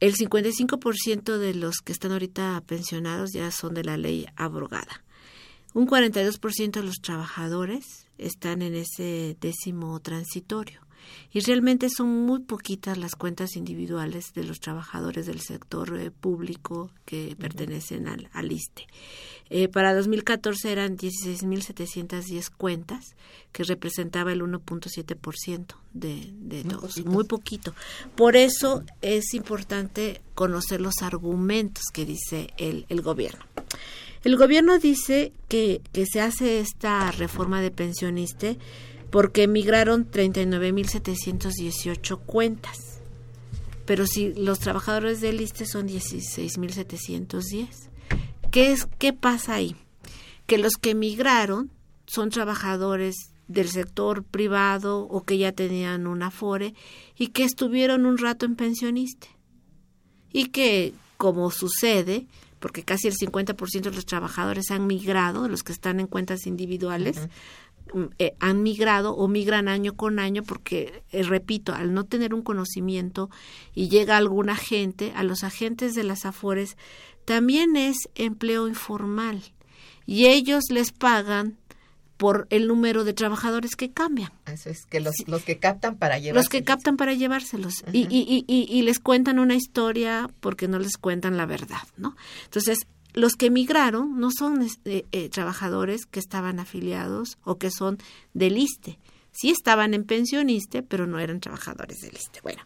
el 55% de los que están ahorita pensionados ya son de la ley abrogada. Un 42% de los trabajadores están en ese décimo transitorio y realmente son muy poquitas las cuentas individuales de los trabajadores del sector eh, público que pertenecen al, al ISTE. Eh, para 2014 eran 16.710 cuentas, que representaba el 1.7% de, de Muy todos. poquito. Muy poquito. Por eso es importante conocer los argumentos que dice el, el gobierno. El gobierno dice que, que se hace esta reforma de pensionista porque emigraron 39.718 cuentas. Pero si los trabajadores del ISTE son 16.710. ¿Qué, es, ¿Qué pasa ahí? Que los que emigraron son trabajadores del sector privado o que ya tenían un afore y que estuvieron un rato en pensionista. Y que, como sucede, porque casi el 50% de los trabajadores han migrado, los que están en cuentas individuales, eh, han migrado o migran año con año porque, eh, repito, al no tener un conocimiento y llega algún agente, a los agentes de las afores también es empleo informal y ellos les pagan por el número de trabajadores que cambian. Eso es, que los, los que captan para llevárselos. Los que captan para llevárselos. Y, y, y, y, les cuentan una historia porque no les cuentan la verdad, ¿no? Entonces, los que emigraron no son este, eh, trabajadores que estaban afiliados o que son del ISTE. Sí estaban en pensioniste, pero no eran trabajadores del ISTE. Bueno,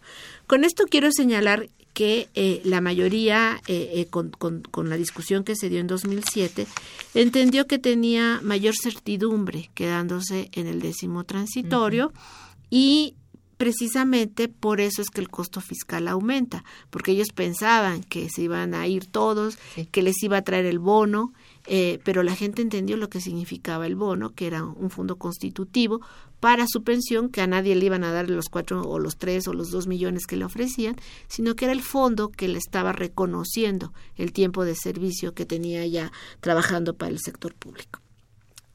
con esto quiero señalar que eh, la mayoría, eh, con, con, con, la discusión que se dio en 2007, entendió que tenía mayor certidumbre quedándose en el décimo transitorio uh -huh. y precisamente por eso es que el costo fiscal aumenta, porque ellos pensaban que se iban a ir todos, sí. que les iba a traer el bono, eh, pero la gente entendió lo que significaba el bono, que era un fondo constitutivo para su pensión, que a nadie le iban a dar los cuatro o los tres o los dos millones que le ofrecían, sino que era el fondo que le estaba reconociendo el tiempo de servicio que tenía ya trabajando para el sector público.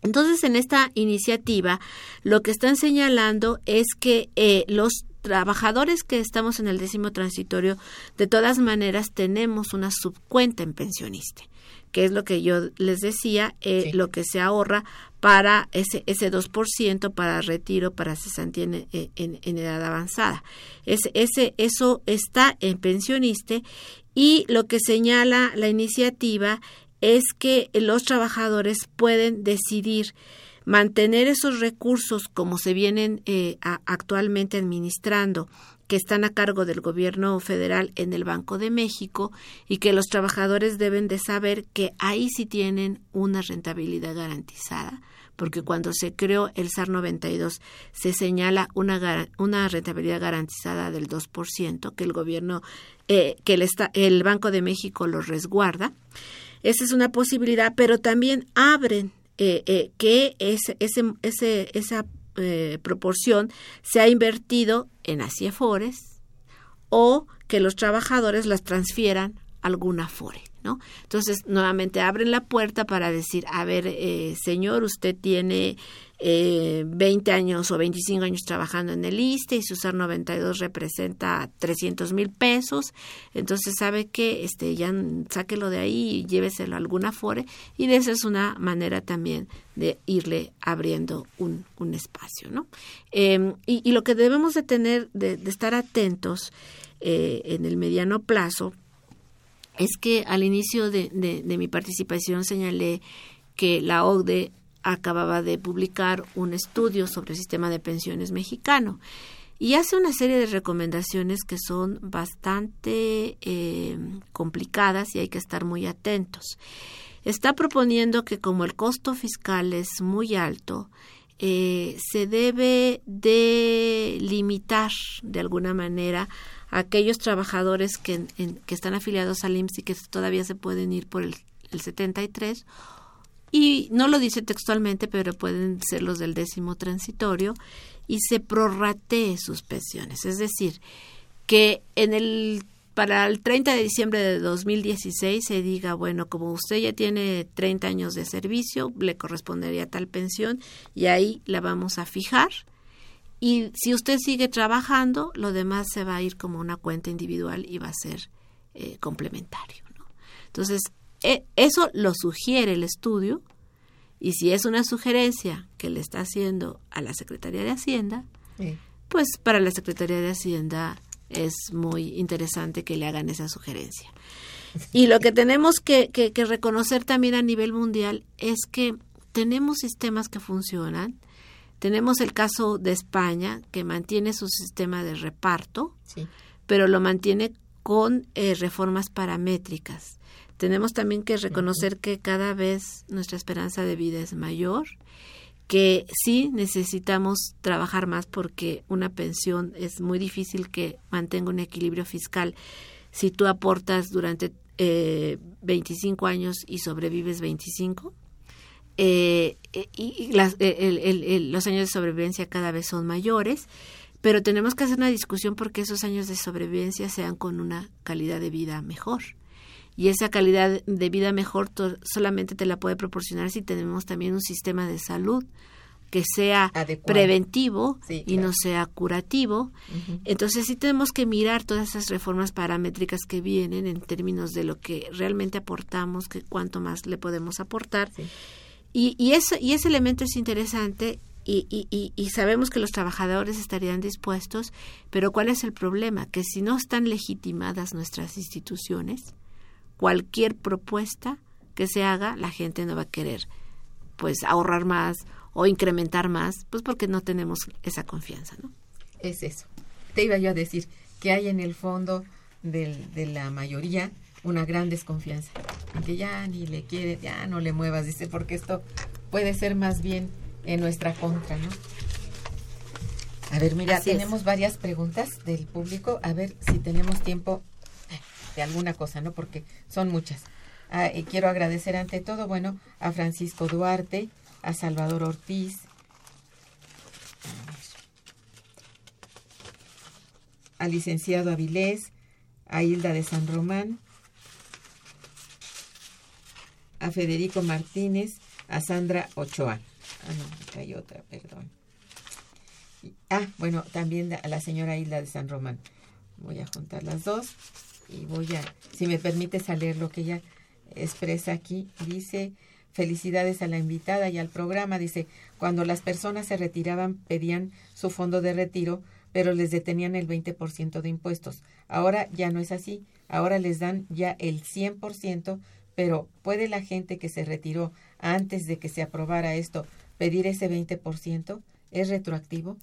Entonces, en esta iniciativa, lo que están señalando es que eh, los trabajadores que estamos en el décimo transitorio, de todas maneras, tenemos una subcuenta en pensionista que es lo que yo les decía, eh, sí. lo que se ahorra para ese, ese 2% para retiro, para cesantía en, en, en edad avanzada. Ese, ese, eso está en pensionista y lo que señala la iniciativa es que los trabajadores pueden decidir mantener esos recursos como se vienen eh, actualmente administrando que están a cargo del gobierno federal en el Banco de México y que los trabajadores deben de saber que ahí sí tienen una rentabilidad garantizada, porque cuando se creó el SAR 92 se señala una, una rentabilidad garantizada del 2%, que el gobierno, eh, que el, el Banco de México lo resguarda. Esa es una posibilidad, pero también abren eh, eh, que ese, ese, esa eh, proporción se ha invertido en ACIEFORES o que los trabajadores las transfieran a alguna AFORE. ¿no? Entonces, nuevamente abren la puerta para decir, a ver, eh, señor, usted tiene eh, 20 años o 25 años trabajando en el ISTE y su SAR 92 representa 300 mil pesos, entonces sabe que este, ya sáquelo de ahí y lléveselo a alguna FORE y de esa es una manera también de irle abriendo un, un espacio, ¿no? Eh, y, lo que debemos de tener, de, de estar atentos eh, en el mediano plazo, es que al inicio de, de, de, mi participación señalé que la OCDE acababa de publicar un estudio sobre el sistema de pensiones mexicano y hace una serie de recomendaciones que son bastante eh, complicadas y hay que estar muy atentos. Está proponiendo que como el costo fiscal es muy alto, eh, se debe de limitar de alguna manera aquellos trabajadores que, que están afiliados al IMSS y que todavía se pueden ir por el, el 73 y no lo dice textualmente, pero pueden ser los del décimo transitorio y se prorratee sus pensiones, es decir, que en el para el 30 de diciembre de 2016 se diga, bueno, como usted ya tiene 30 años de servicio, le correspondería tal pensión y ahí la vamos a fijar y si usted sigue trabajando, lo demás se va a ir como una cuenta individual y va a ser eh, complementario. ¿no? Entonces, eso lo sugiere el estudio y si es una sugerencia que le está haciendo a la Secretaría de Hacienda, sí. pues para la Secretaría de Hacienda es muy interesante que le hagan esa sugerencia. Y lo que tenemos que, que, que reconocer también a nivel mundial es que tenemos sistemas que funcionan, tenemos el caso de España, que mantiene su sistema de reparto, sí. pero lo mantiene con eh, reformas paramétricas. Tenemos también que reconocer que cada vez nuestra esperanza de vida es mayor, que sí necesitamos trabajar más porque una pensión es muy difícil que mantenga un equilibrio fiscal si tú aportas durante eh, 25 años y sobrevives 25. Eh, y las, los años de sobrevivencia cada vez son mayores, pero tenemos que hacer una discusión porque esos años de sobrevivencia sean con una calidad de vida mejor y esa calidad de vida mejor solamente te la puede proporcionar si tenemos también un sistema de salud que sea preventivo y no sea curativo. Entonces sí tenemos que mirar todas esas reformas paramétricas que vienen en términos de lo que realmente aportamos, que cuánto más le podemos aportar. Y, y, eso, y ese elemento es interesante y, y, y, sabemos que los trabajadores estarían dispuestos, pero ¿cuál es el problema? Que si no están legitimadas nuestras instituciones, cualquier propuesta que se haga, la gente no va a querer pues ahorrar más o incrementar más, pues porque no tenemos esa confianza, ¿no? Es eso. Te iba yo a decir que hay en el fondo del, de la mayoría una gran desconfianza, que ya ni le quiere, ya no le muevas, dice, porque esto puede ser más bien en nuestra contra, ¿no? A ver, mira, tenemos varias preguntas del público, a ver si tenemos tiempo de alguna cosa, ¿no? Porque son muchas. Ah, y quiero agradecer ante todo, bueno, a Francisco Duarte, a Salvador Ortiz, al licenciado Avilés, a Hilda de San Román, a Federico Martínez, a Sandra Ochoa. Ah, no, hay otra, perdón. ah, bueno, también a la señora Hilda de San Román. Voy a juntar las dos y voy a, si me permites, a leer lo que ella expresa aquí. Dice, felicidades a la invitada y al programa. Dice, cuando las personas se retiraban pedían su fondo de retiro, pero les detenían el 20% de impuestos. Ahora ya no es así. Ahora les dan ya el 100%, pero ¿puede la gente que se retiró antes de que se aprobara esto pedir ese 20%? ¿Es retroactivo?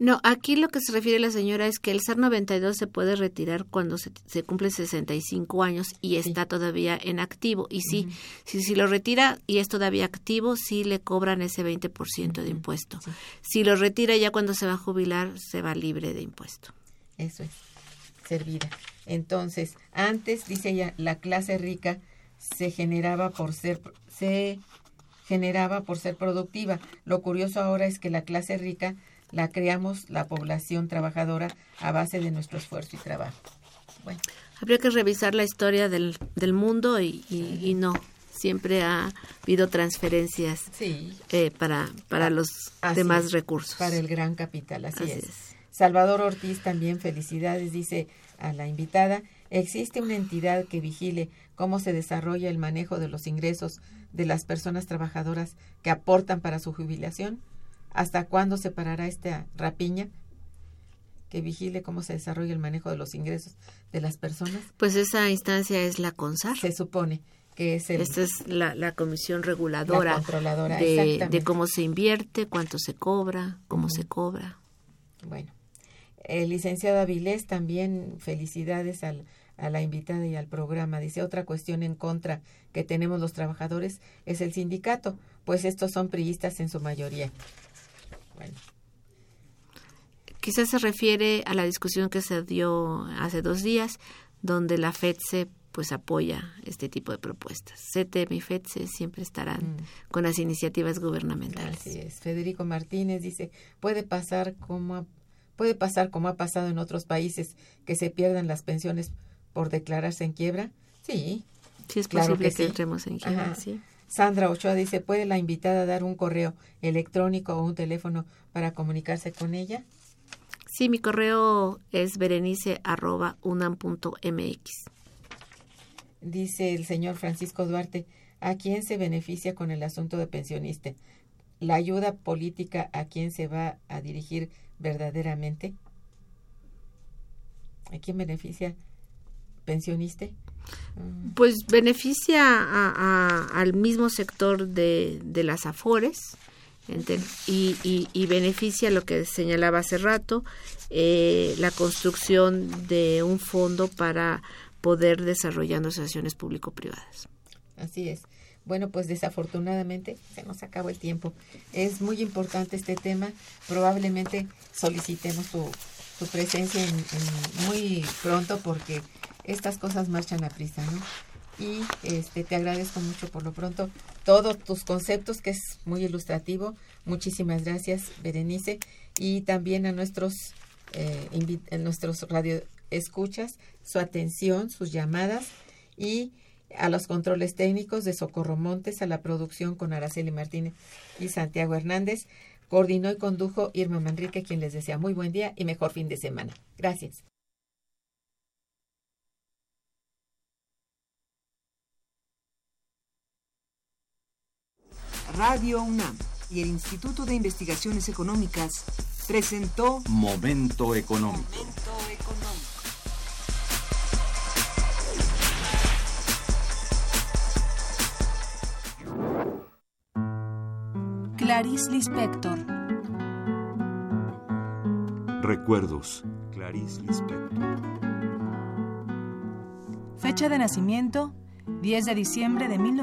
No, aquí lo que se refiere la señora es que el SAR 92 se puede retirar cuando se, se cumple 65 años y está todavía en activo. Y sí, si, si lo retira y es todavía activo, sí le cobran ese 20% de impuesto. Si lo retira ya cuando se va a jubilar, se va libre de impuesto. Eso es, servida. Entonces, antes, dice ella, la clase rica se generaba por ser, se generaba por ser productiva. Lo curioso ahora es que la clase rica la creamos la población trabajadora a base de nuestro esfuerzo y trabajo. Bueno. Habría que revisar la historia del, del mundo y, y, no. Siempre ha habido transferencias eh, para, para los demás recursos. Para el gran capital, así, es. Salvador Ortiz también felicidades, dice a la invitada. ¿Existe una entidad que vigile cómo se desarrolla el manejo de los ingresos de las personas trabajadoras que aportan para su jubilación? ¿Hasta cuándo se parará esta rapiña? que vigile cómo se desarrolla el manejo de los ingresos de las personas. Pues esa instancia es la CONSAR. Se supone que es el, Esta es la, la comisión reguladora, controladora, de, de, cómo se invierte, cuánto se cobra, cómo se cobra. Bueno, el licenciado Avilés también felicidades al, a la invitada y al programa. Dice, otra cuestión en contra que tenemos los trabajadores es el sindicato, pues estos son priistas en su mayoría. Quizás se refiere a la discusión que se dio hace dos días, donde la FEDSE pues apoya este tipo de propuestas. CETEM y FEDSE siempre estarán mm. con las iniciativas gubernamentales. Así es. Federico Martínez dice, puede pasar como puede pasar como ha pasado en otros países que se pierdan las pensiones por declararse en quiebra. Sí. Sí es posible que, entremos en quiebra, sí. Sandra Ochoa dice, ¿puede la invitada dar un correo electrónico o un teléfono para comunicarse con ella? Sí, mi correo es berenice.unam.mx. Dice el señor Francisco Duarte, ¿a quién se beneficia con el asunto de pensionista? ¿La ayuda política a quién se va a dirigir verdaderamente? ¿A quién beneficia pensionista? Pues beneficia a, al mismo sector de, las afores y, y, beneficia lo que señalaba hace rato, eh, la construcción de un fondo para poder desarrollando asociaciones público-privadas. Así es. Bueno, pues desafortunadamente se nos acabó el tiempo. Es muy importante este tema. Probablemente solicitemos tu presencia en, muy pronto porque estas cosas marchan a prisa, ¿no? Y este, te agradezco mucho por lo pronto todos tus conceptos, que es muy ilustrativo. Muchísimas gracias, Berenice. Y también a nuestros, eh, a nuestros radioescuchas, su atención, sus llamadas y a los controles técnicos de Socorro Montes, a la producción con Araceli Martínez y Santiago Hernández. Coordinó y condujo Irma Manrique, quien les desea muy buen día y mejor fin de semana. Gracias. Radio UNAM y el Instituto de Investigaciones Económicas presentó Momento Económico. Clarice Lispector. Recuerdos. Clarice Lispector. Fecha de nacimiento 10 de diciembre de 1900.